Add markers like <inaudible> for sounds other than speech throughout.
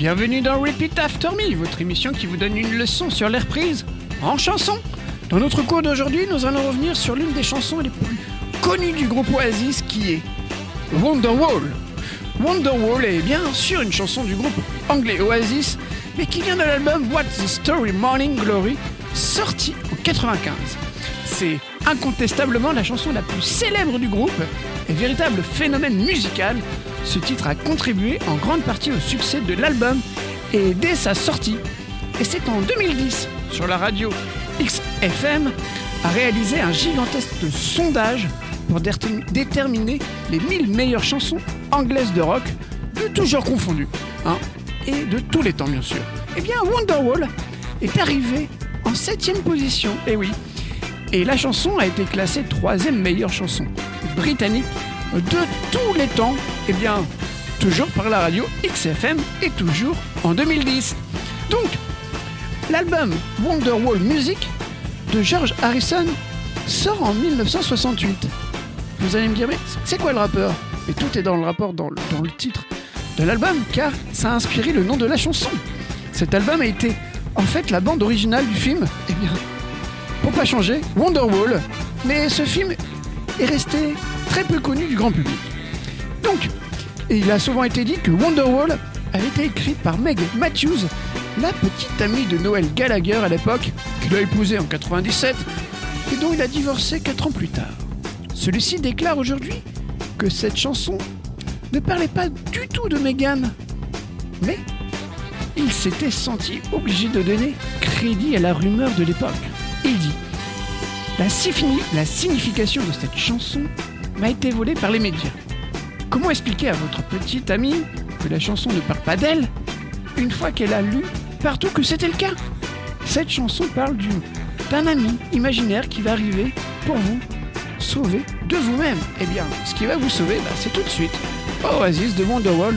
Bienvenue dans Repeat After Me, votre émission qui vous donne une leçon sur l'air prise en chanson. Dans notre cours d'aujourd'hui, nous allons revenir sur l'une des chansons les plus connues du groupe Oasis qui est Wonderwall. Wonderwall est bien sûr une chanson du groupe anglais Oasis, mais qui vient de l'album What's the Story Morning Glory, sorti en 95. C'est incontestablement la chanson la plus célèbre du groupe et véritable phénomène musical. Ce titre a contribué en grande partie au succès de l'album et dès sa sortie. Et c'est en 2010, sur la radio XFM, a réalisé un gigantesque sondage pour déterminer les 1000 meilleures chansons anglaises de rock, de toujours confondues, hein, et de tous les temps bien sûr. Eh bien, Wonderwall est arrivé en 7 position, et oui. Et la chanson a été classée troisième meilleure chanson britannique de tous les temps, eh bien, toujours par la radio XFM et toujours en 2010. Donc, l'album Wonderwall Music de George Harrison sort en 1968. Vous allez me dire, mais c'est quoi le rappeur? Et tout est dans le rapport, dans le, titre de l'album, car ça a inspiré le nom de la chanson. Cet album a été en fait la bande originale du film, eh bien, pour pas changer, Wonderwall. Mais ce film est resté très peu connu du grand public. Donc, il a souvent été dit que Wonderwall a été écrit par Meg Matthews, la petite amie de Noël Gallagher à l'époque, qu'il a épousé en 97 et dont il a divorcé 4 ans plus tard. Celui-ci déclare aujourd'hui que cette chanson ne parlait pas du tout de Megan, mais il s'était senti obligé de donner crédit à la rumeur de l'époque. Il dit la signification de cette chanson m'a été volée par les médias. Comment expliquer à votre petite amie que la chanson ne parle pas d'elle une fois qu'elle a lu partout que c'était le cas? Cette chanson parle d'un ami imaginaire qui va arriver pour vous sauver de vous-même. Eh bien, ce qui va vous sauver, bah, c'est tout de suite Oasis de Wonderwall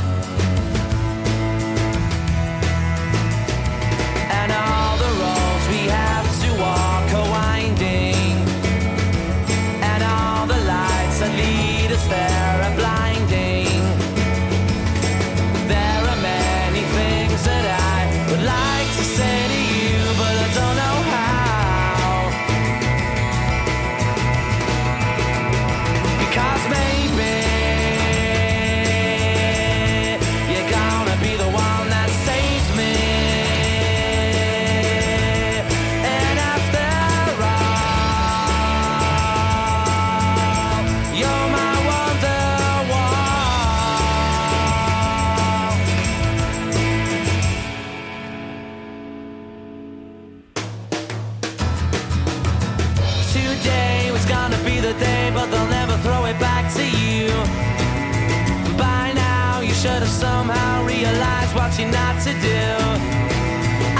Somehow realized what you're not to do.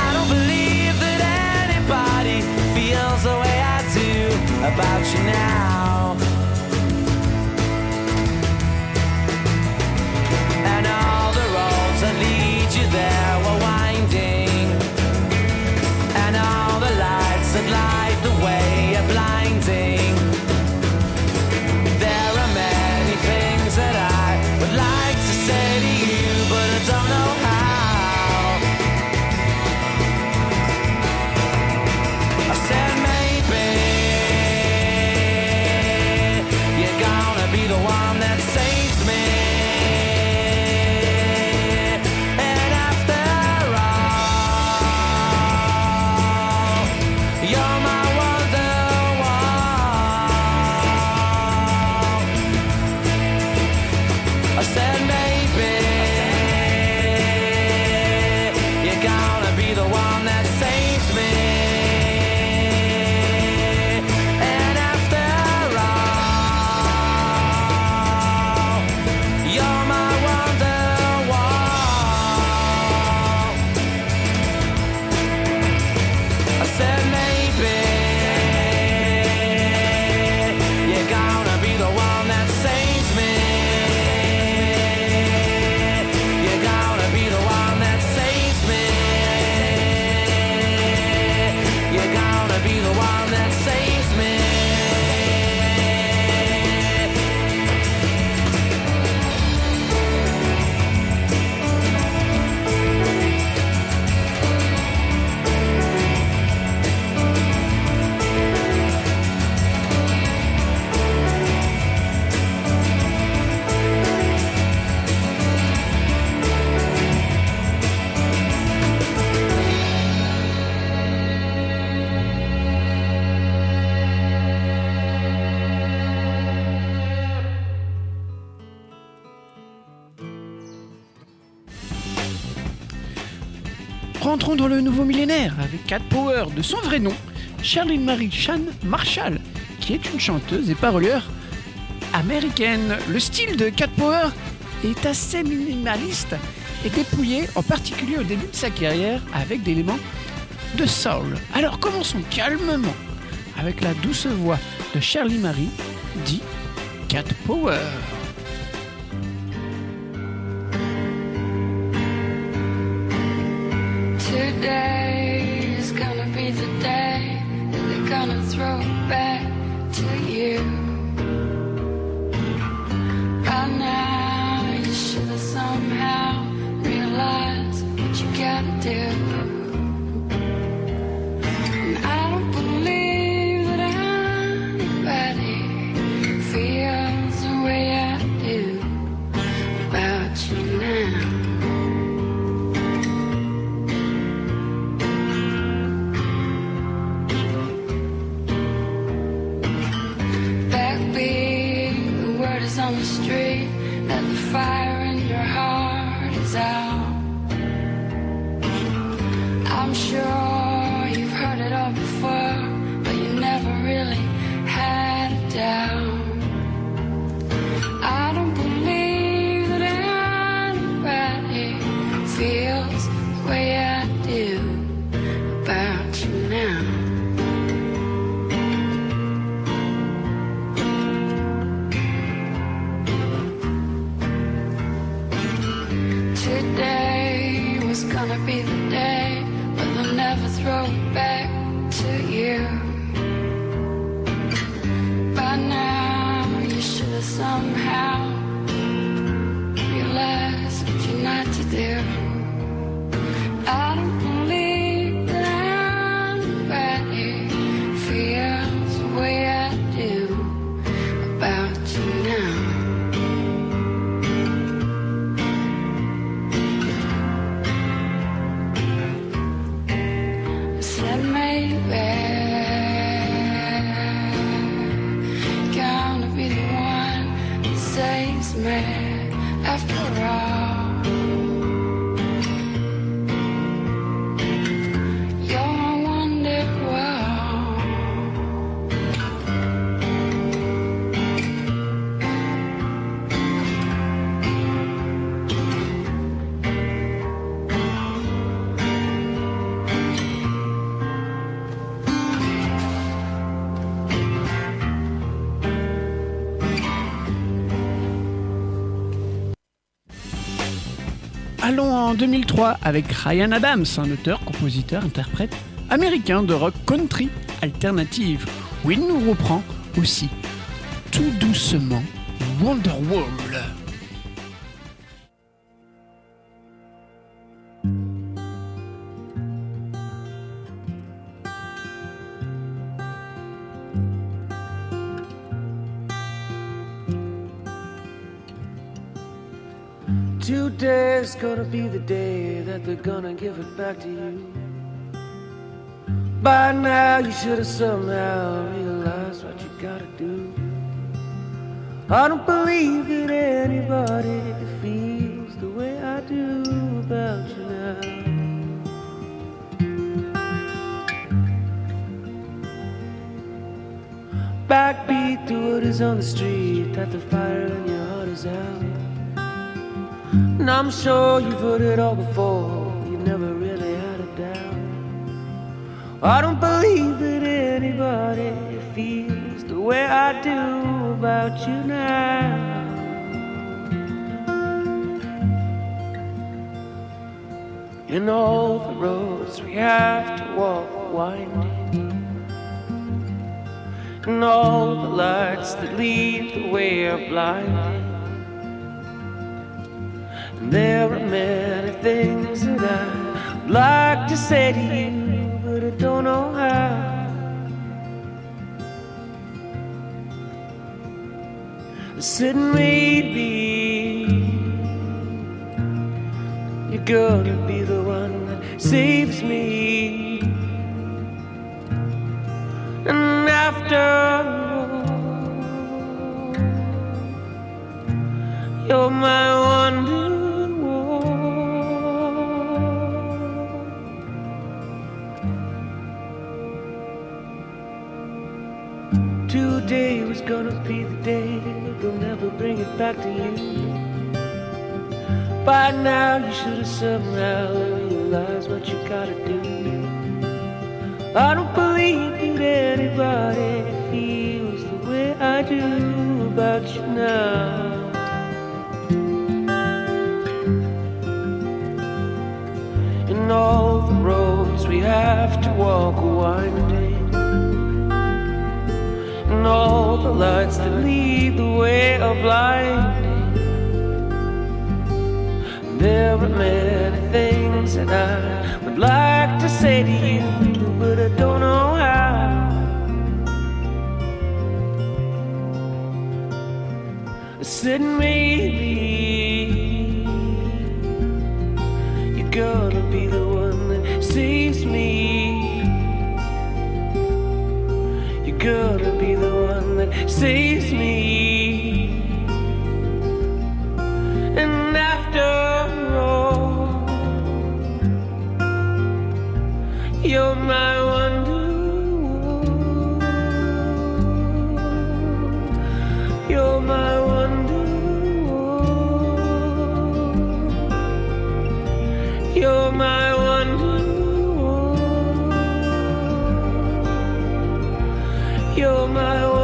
I don't believe that anybody feels the way I do about you now. Cat Power de son vrai nom, Charlene Marie Chan Marshall, qui est une chanteuse et parolière américaine. Le style de Cat Power est assez minimaliste et dépouillé, en particulier au début de sa carrière, avec des éléments de soul. Alors commençons calmement avec la douce voix de Charlie Marie, dit Cat Power. I don't en 2003 avec Ryan Adams, un auteur, compositeur, interprète américain de rock country alternative, où il nous reprend aussi tout doucement Wonderwall. Today's gonna be the day that they're gonna give it back to you. By now, you should have somehow realized what you gotta do. I don't believe that anybody feels the way I do about you now. Backbeat to what is on the street, that the fire in your heart is out. And I'm sure you've heard it all before, you never really had a doubt. I don't believe that anybody feels the way I do about you now. And all the roads we have to walk winding. And all the lights that lead the way are blinding. There are many things that I'd like to say to you, but I don't know how. I maybe you're gonna be the one that saves me. And after you're my wonder was gonna be the day they'll never bring it back to you. By now you should have somehow realized what you gotta do. I don't believe that anybody feels the way I do about you now. And all the roads we have to walk are winding. And all the lights that lead the way of blinding. There are many things that I would like to say to you, but I don't know how. I said maybe you're gonna be the one that saves me. You're gonna be the saves me. And after all, you're my wonder. You're my wonder. You're my wonder. You're my wonder.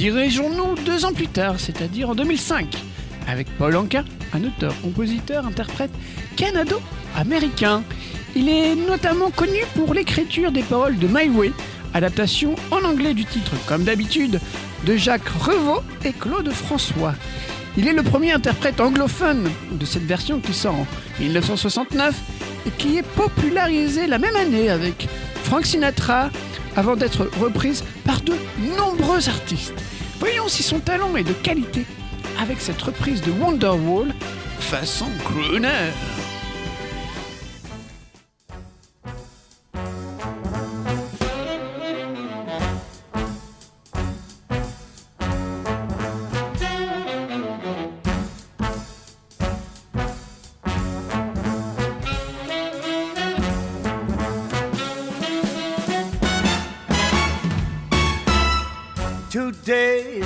Dirigeons-nous deux ans plus tard, c'est-à-dire en 2005, avec Paul Anka, un auteur, compositeur, interprète canado-américain. Il est notamment connu pour l'écriture des paroles de My Way, adaptation en anglais du titre, comme d'habitude, de Jacques Revaux et Claude François. Il est le premier interprète anglophone de cette version qui sort en 1969 et qui est popularisée la même année avec Frank Sinatra avant d'être reprise par de nombreux artistes. Voyons si son talent est de qualité avec cette reprise de Wonderwall façon crooner.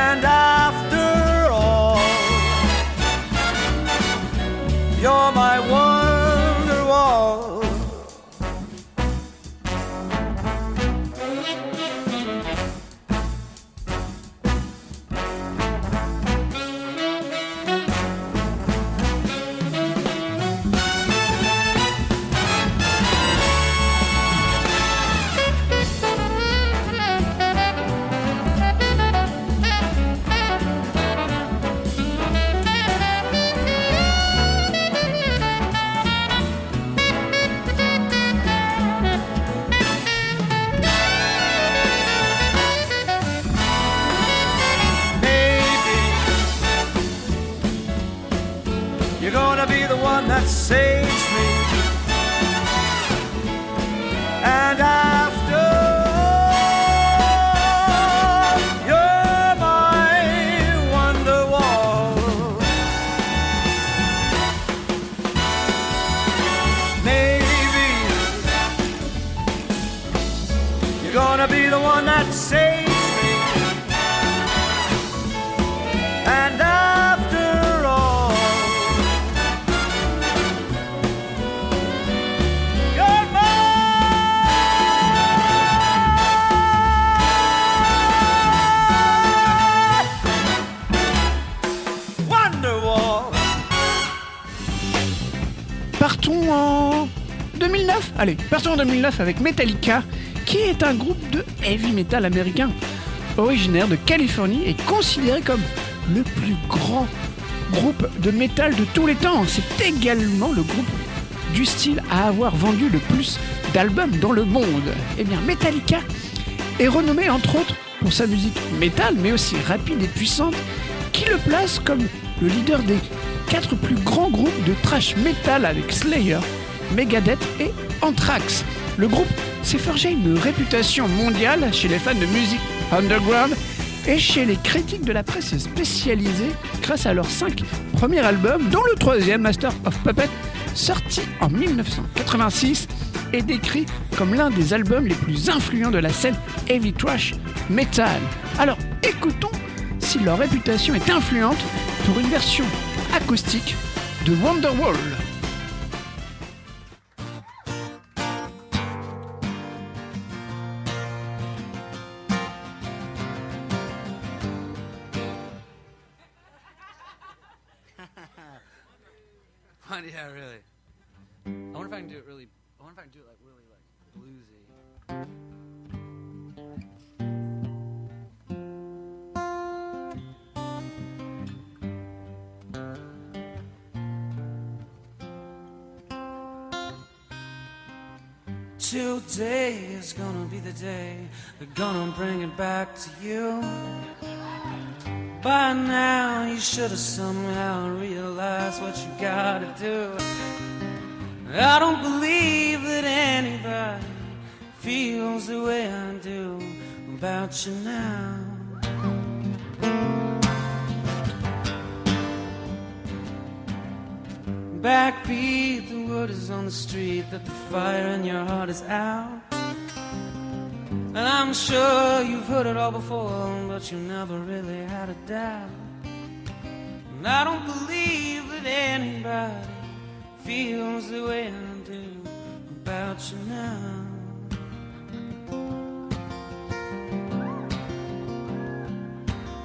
And after all, you're my wonder you're gonna be the one that saves me. And after all, you're my Wonderwall. Partons en 2009 Allez, partons en 2009 avec Metallica, est un groupe de heavy metal américain originaire de Californie et considéré comme le plus grand groupe de métal de tous les temps. C'est également le groupe du style à avoir vendu le plus d'albums dans le monde. Eh bien, Metallica est renommé entre autres pour sa musique métal, mais aussi rapide et puissante, qui le place comme le leader des quatre plus grands groupes de thrash metal avec Slayer, Megadeth et Anthrax. Le groupe s'est forgé une réputation mondiale chez les fans de musique underground et chez les critiques de la presse spécialisée grâce à leurs cinq premiers albums, dont le troisième, Master of Puppet, sorti en 1986, est décrit comme l'un des albums les plus influents de la scène heavy thrash metal. Alors écoutons si leur réputation est influente pour une version acoustique de Wonderwall. <laughs> yeah, really. I wonder if I can do it really. I wonder if I can do it like really like bluesy. Today is gonna be the day they're gonna bring it back to you. By now, you should have somehow realized what you gotta do. I don't believe that anybody feels the way I do about you now. Backbeat, the word is on the street that the fire in your heart is out. And I'm sure you've heard it all before, but you never really had a doubt. And I don't believe that anybody feels the way I do about you now.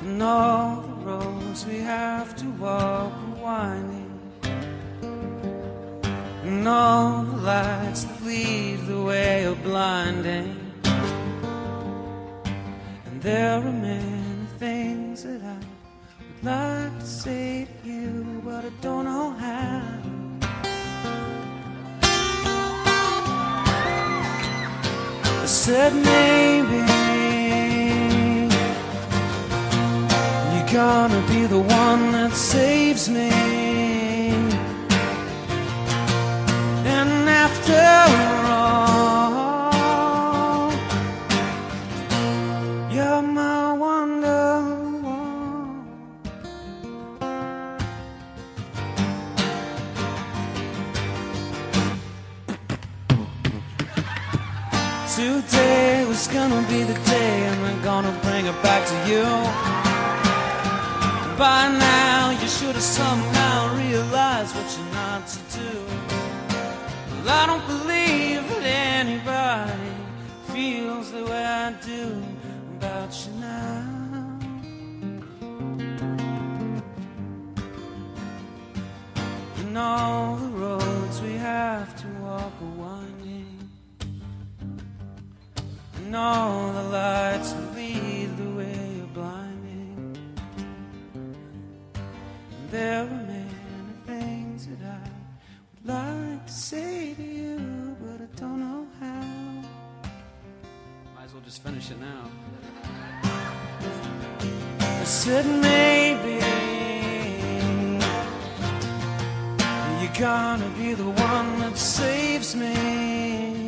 And all the roads we have to walk are winding. And all the lights that lead the way are blinding. There are many things that I would like to say to you, but I don't know how. I said maybe you're gonna be the day, and I'm gonna bring it back to you. By now, you should have somehow realized what you're not to do. Well, I don't believe that anybody feels the way I do about you now. And all And all the lights that lead the way are blinding. And there are many things that I would like to say to you, but I don't know how. Might as well just finish it now. I said maybe you're gonna be the one that saves me.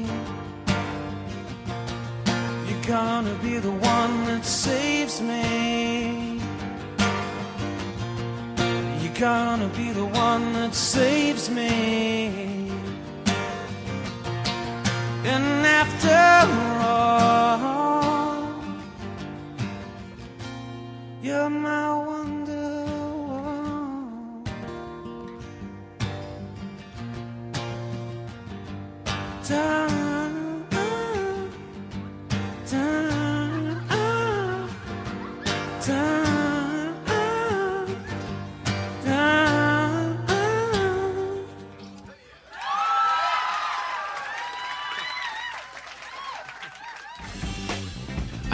Gonna be the one that saves me. You're gonna be the one that saves me. And after all, you're my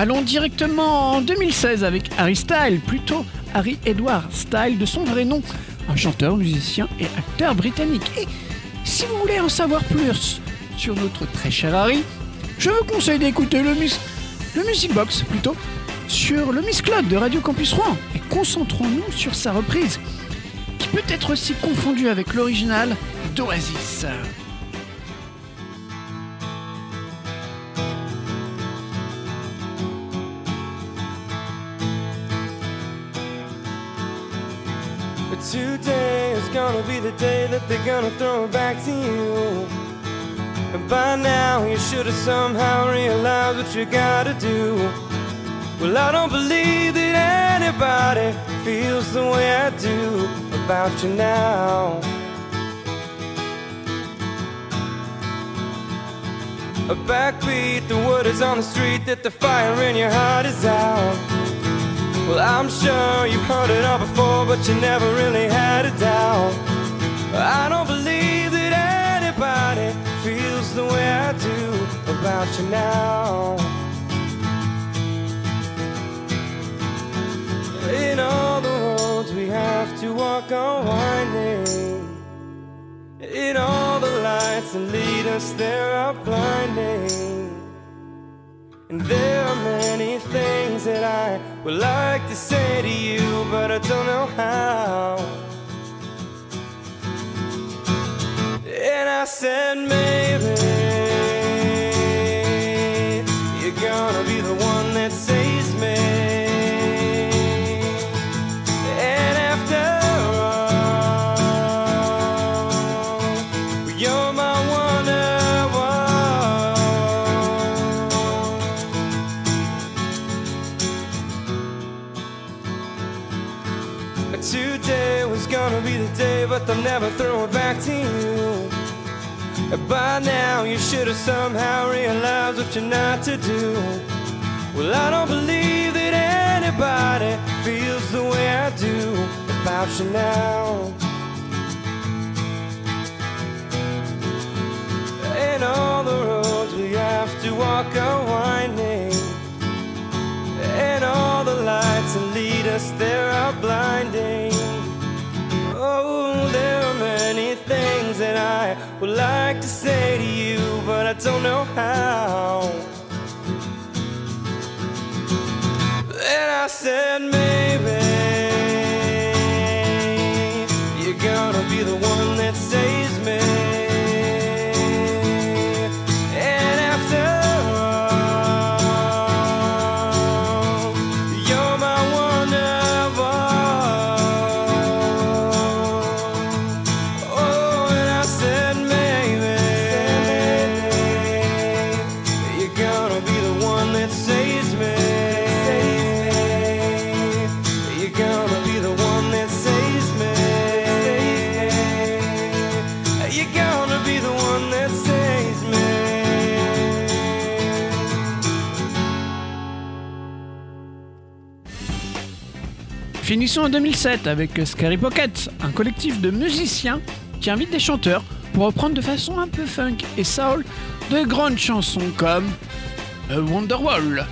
Allons directement en 2016 avec Harry Style, plutôt Harry Edward Style de son vrai nom, un chanteur, musicien et acteur britannique. Et si vous voulez en savoir plus sur notre très cher Harry, je vous conseille d'écouter le, mus le Music Box plutôt sur le Miss Club de Radio Campus Rouen et concentrons-nous sur sa reprise qui peut être aussi confondue avec l'original d'Oasis. Today is gonna be the day that they're gonna throw it back to you. And by now you should have somehow realized what you gotta do. Well, I don't believe that anybody feels the way I do about you now. A backbeat, the word is on the street that the fire in your heart is out. Well, I'm sure you've heard it all before, but you never really had a doubt. I don't believe that anybody feels the way I do about you now. In all the roads we have to walk on winding. In all the lights that lead us there are blinding. And there are many things that I would like to say to you, but I don't know how. And I said maybe today was gonna be the day, but they'll never throw it back to you. By now, you should have somehow realized what you're not to do. Well, I don't believe that anybody feels the way I do about you now. And all the roads we have to walk are winding. darkness there are blinding. Oh, there are many things that I would like to say to you, but I don't know how. And I said, maybe. finissons en 2007 avec Scary Pockets, un collectif de musiciens qui invite des chanteurs pour reprendre de façon un peu funk et soul de grandes chansons comme A Wonderwall,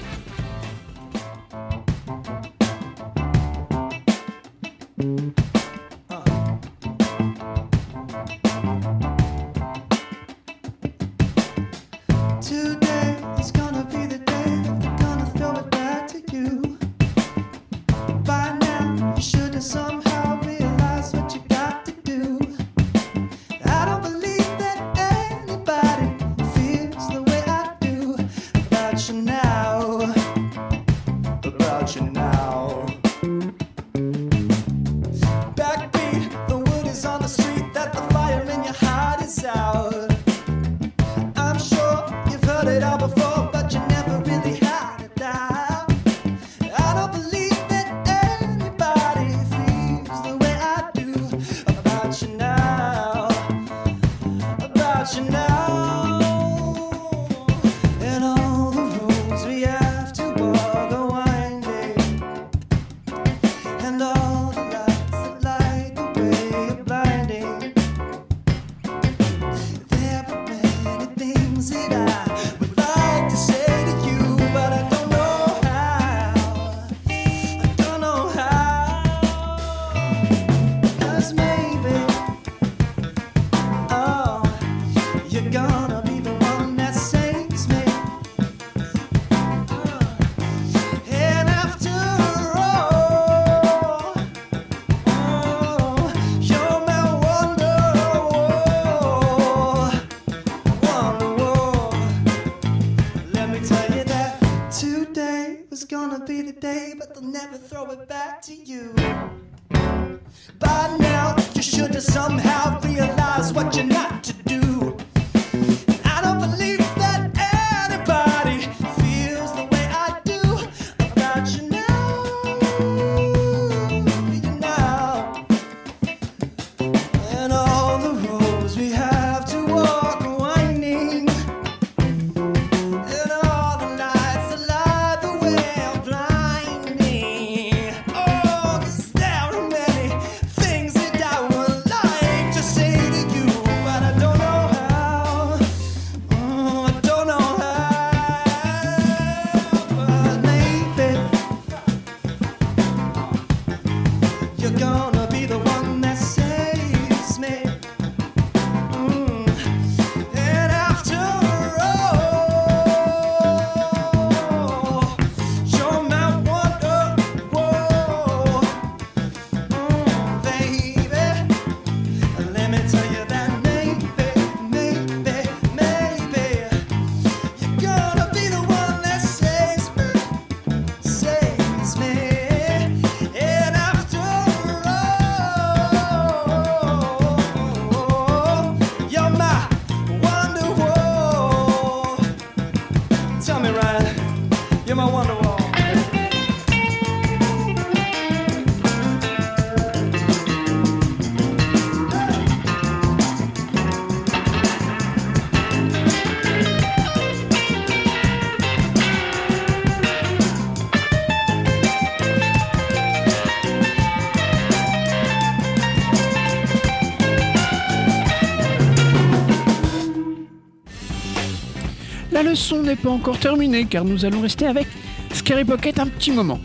n'est pas encore terminée car nous allons rester avec Scary Pocket un petit moment,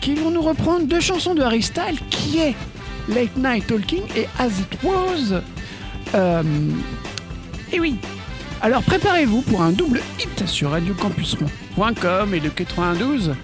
qui vont nous reprendre deux chansons de Harry Styles qui est Late Night Talking et As It Was. Euh, et oui, alors préparez-vous pour un double hit sur radiocampusron.com et le 92.9.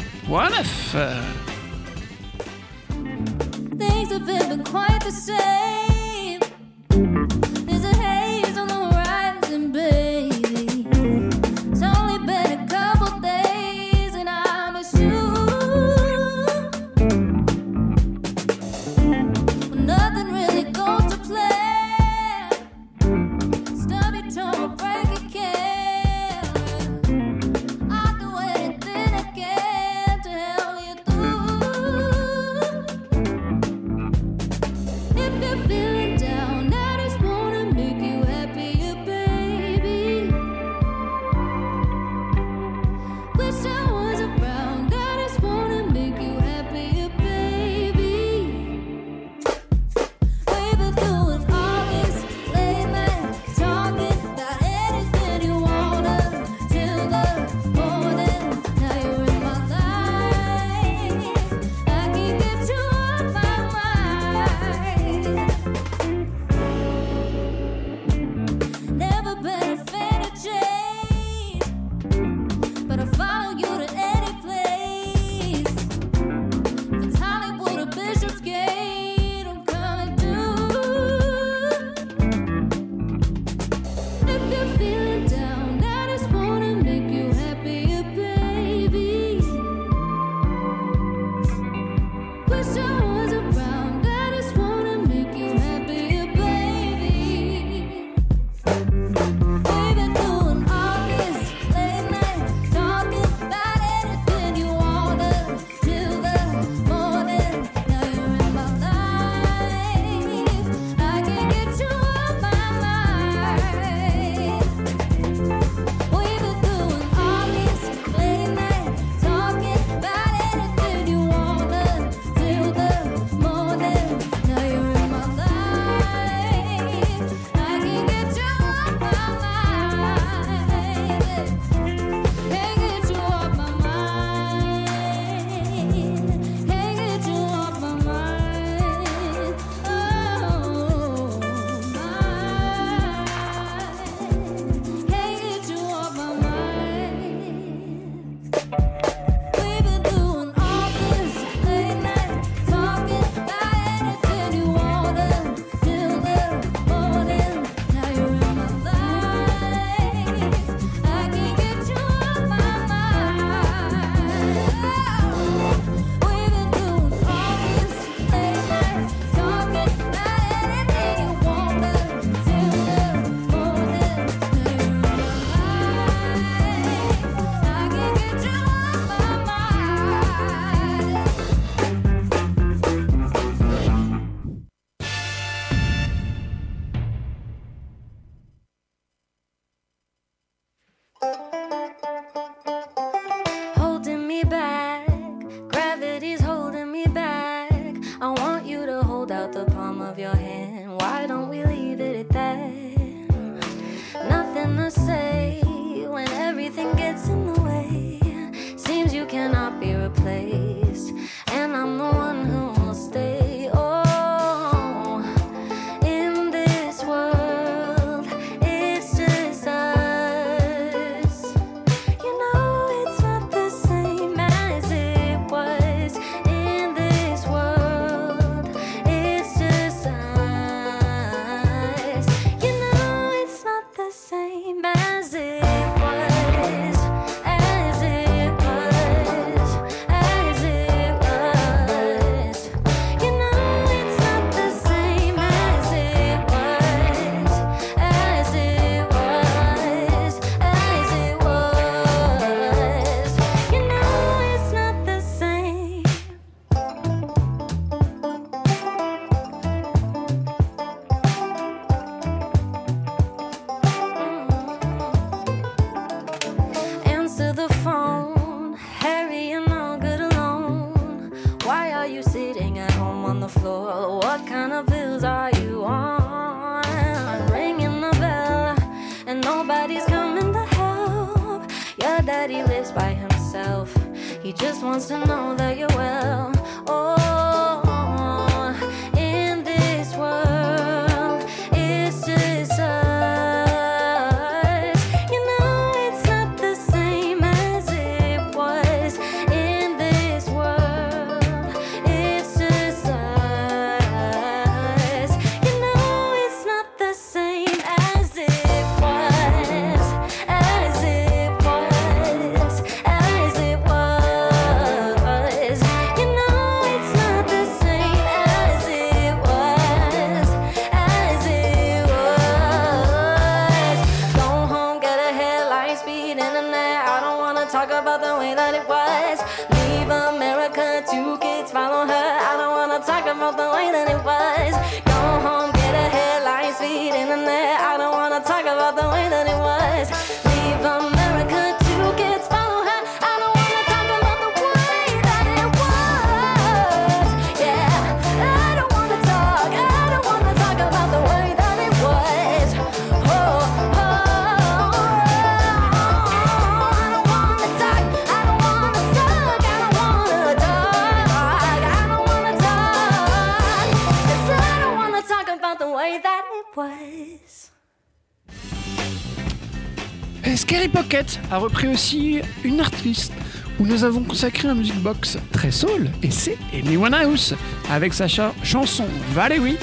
a repris aussi une artiste où nous avons consacré un music box très soul et c'est Amy Winehouse avec sa chanson Valerie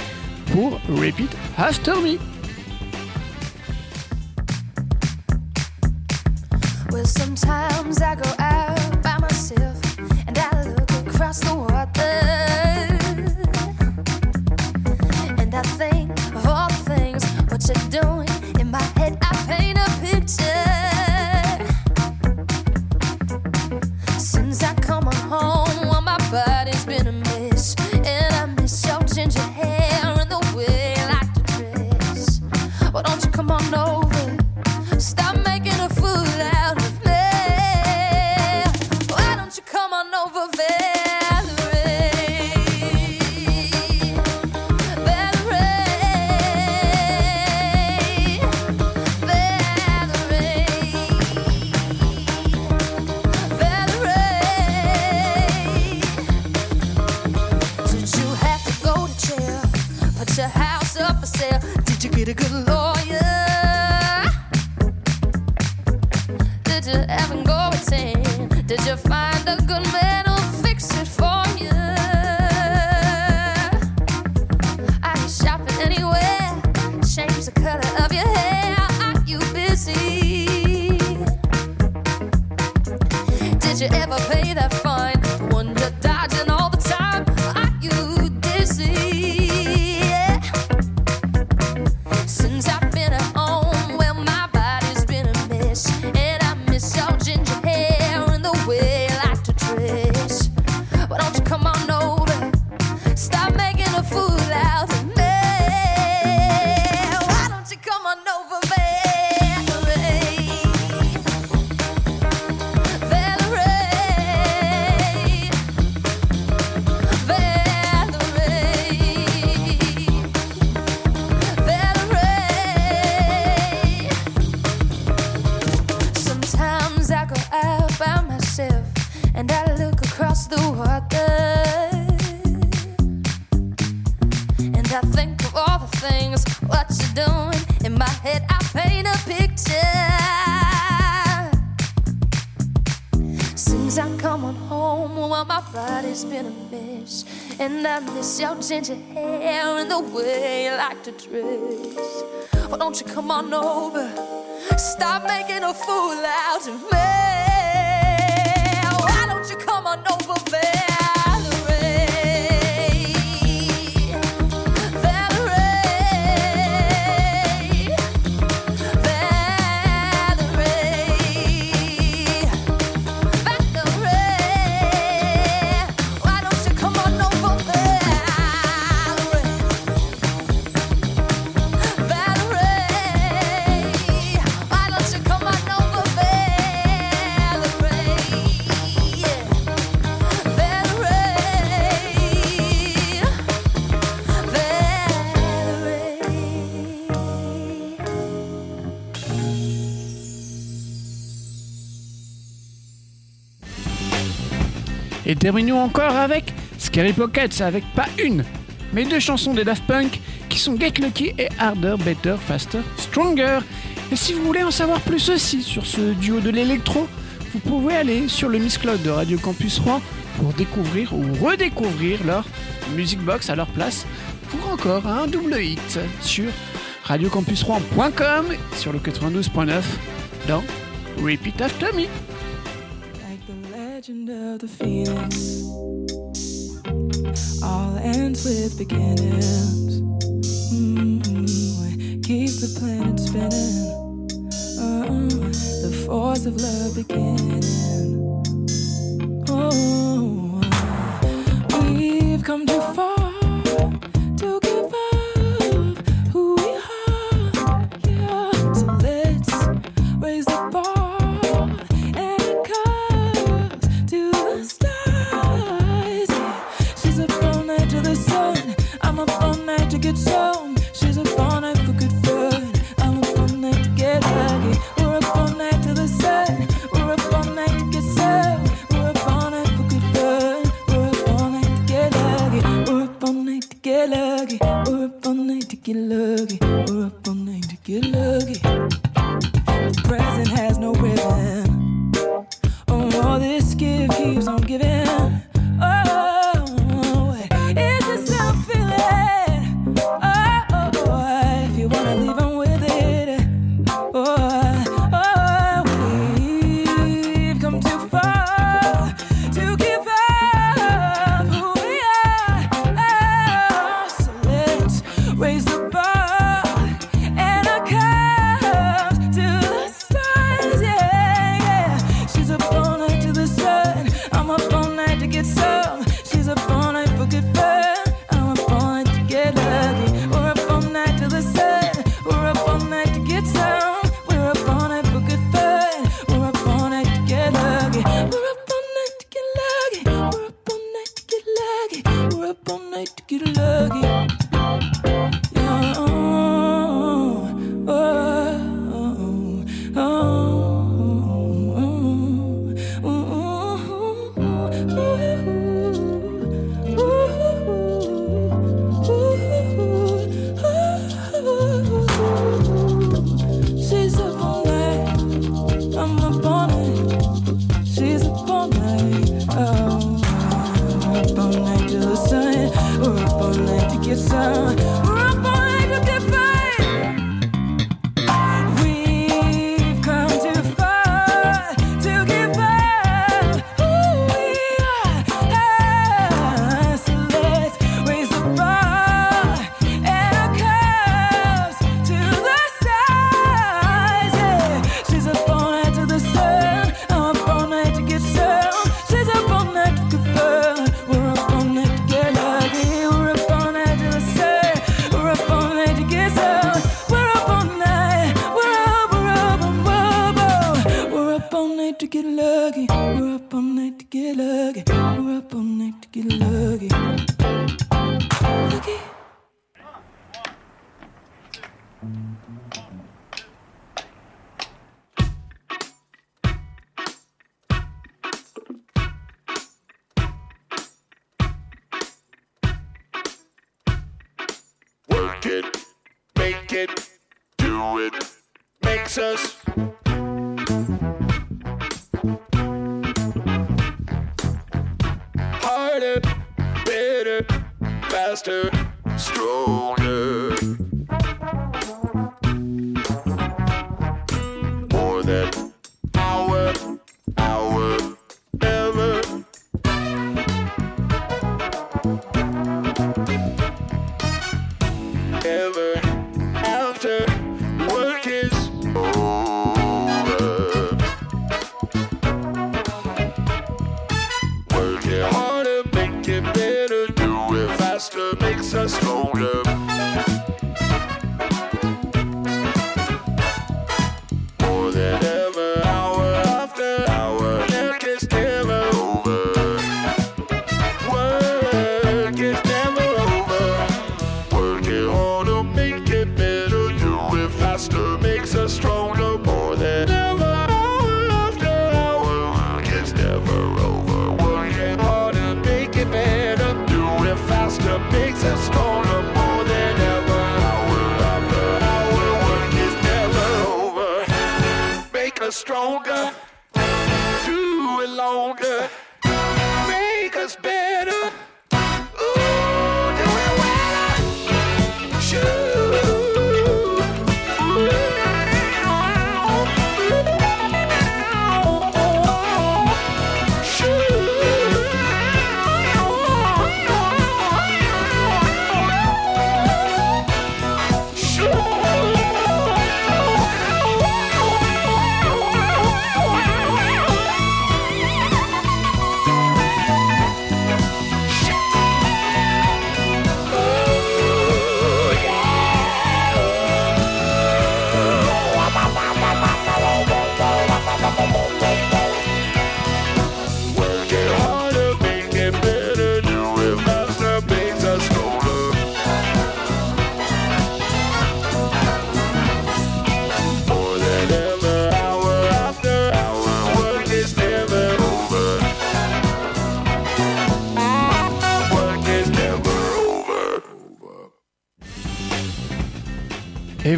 pour Repeat After Me. and your hair and the way you like to dress. Why don't you come on over? Stop making a fool out of me. Et terminons encore avec Scary Pockets, avec pas une, mais deux chansons des Daft Punk qui sont Get Lucky et Harder, Better, Faster, Stronger. Et si vous voulez en savoir plus aussi sur ce duo de l'électro, vous pouvez aller sur le Miss Cloud de Radio Campus Rouen pour découvrir ou redécouvrir leur Music Box à leur place pour encore un double hit sur radiocampusrouen.com sur le 92.9 dans Repeat After Me. of the phoenix all ends with beginnings. Mm-hmm. Keep the planet spinning. Oh, the force of love beginning. Oh, we've come too far. looking.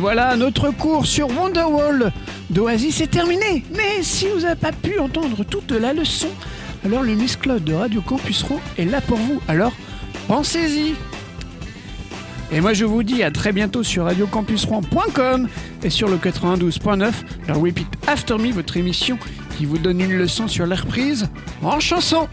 Voilà, notre cours sur Wonderwall d'Oasis est terminé. Mais si vous n'avez pas pu entendre toute la leçon, alors le Miss Claude de Radio Campus Rouen est là pour vous. Alors, pensez-y. Et moi je vous dis à très bientôt sur radiocampusrouen.com et sur le 92.9 dans Repeat After Me, votre émission qui vous donne une leçon sur la reprise en chanson.